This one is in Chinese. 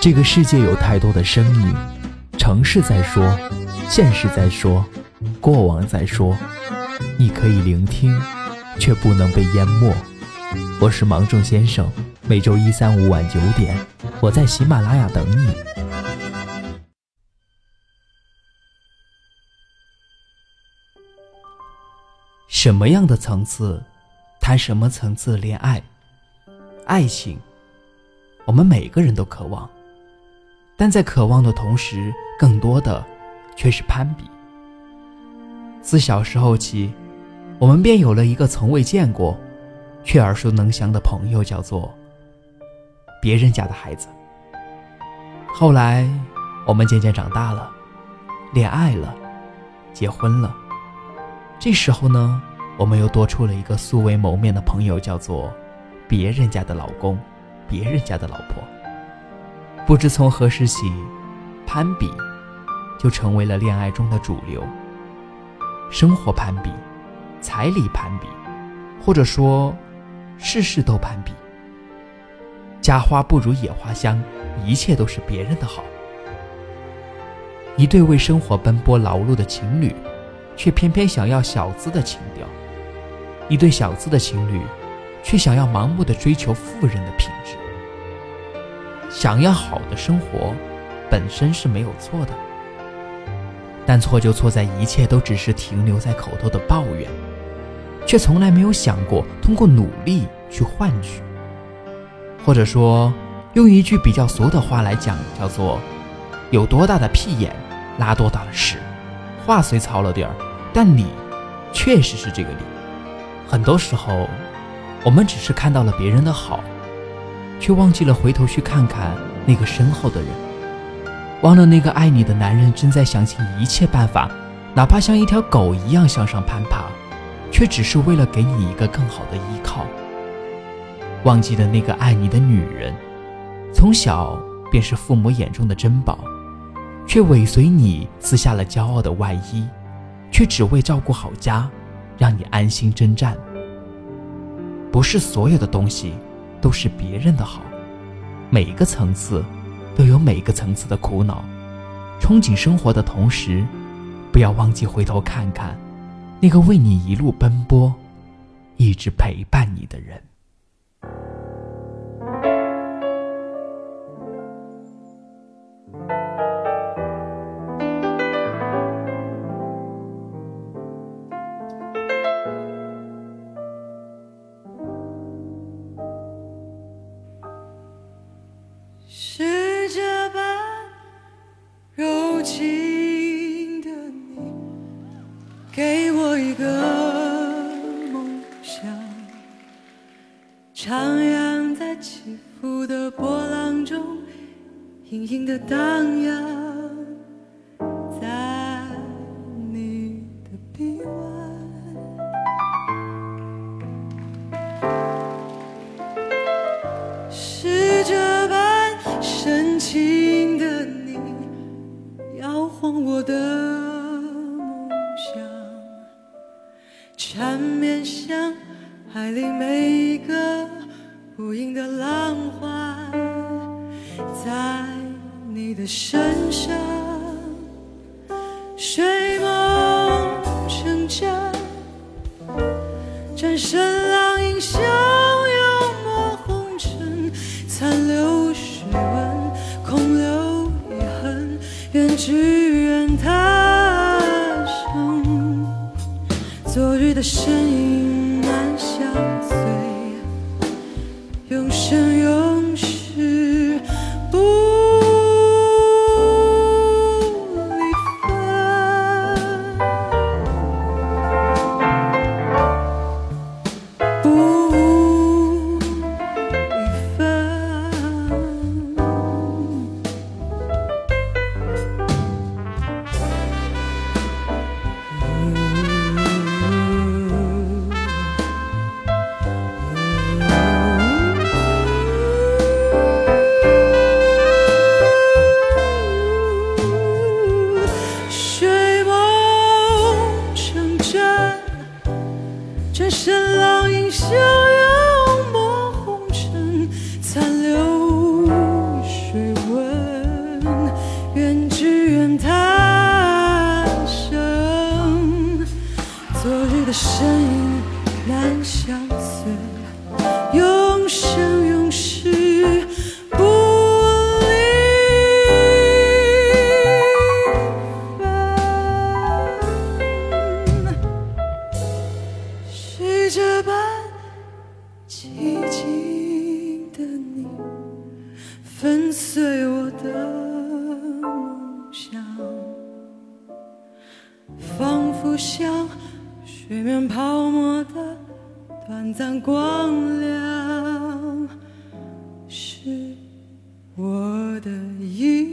这个世界有太多的声音，城市在说，现实在说，过往在说。你可以聆听，却不能被淹没。我是芒种先生，每周一、三、五晚九点，我在喜马拉雅等你。什么样的层次，谈什么层次恋爱？爱情，我们每个人都渴望，但在渴望的同时，更多的却是攀比。自小时候起，我们便有了一个从未见过，却耳熟能详的朋友，叫做别人家的孩子。后来，我们渐渐长大了，恋爱了，结婚了。这时候呢，我们又多出了一个素未谋面的朋友，叫做别人家的老公，别人家的老婆。不知从何时起，攀比就成为了恋爱中的主流。生活攀比，彩礼攀比，或者说，事事都攀比。家花不如野花香，一切都是别人的好。一对为生活奔波劳碌的情侣。却偏偏想要小资的情调，一对小资的情侣，却想要盲目的追求富人的品质。想要好的生活，本身是没有错的，但错就错在一切都只是停留在口头的抱怨，却从来没有想过通过努力去换取。或者说，用一句比较俗的话来讲，叫做“有多大的屁眼，拉多大的屎”。话虽糙了点儿。但你确实是这个理。很多时候，我们只是看到了别人的好，却忘记了回头去看看那个身后的人，忘了那个爱你的男人正在想尽一切办法，哪怕像一条狗一样向上攀爬，却只是为了给你一个更好的依靠。忘记了那个爱你的女人，从小便是父母眼中的珍宝，却尾随你撕下了骄傲的外衣。却只为照顾好家，让你安心征战。不是所有的东西都是别人的好，每个层次都有每个层次的苦恼。憧憬生活的同时，不要忘记回头看看那个为你一路奔波、一直陪伴你的人。心的你给我一个梦想，徜徉在起伏的波浪中，隐隐的荡漾。海里每一个无垠的浪花，在你的身上，睡梦成真，战胜的身影难消。转身浪影汹涌抹红尘残留水纹愿只愿他生。昨日的身随我的梦想，仿佛像水面泡沫的短暂光亮，是我的一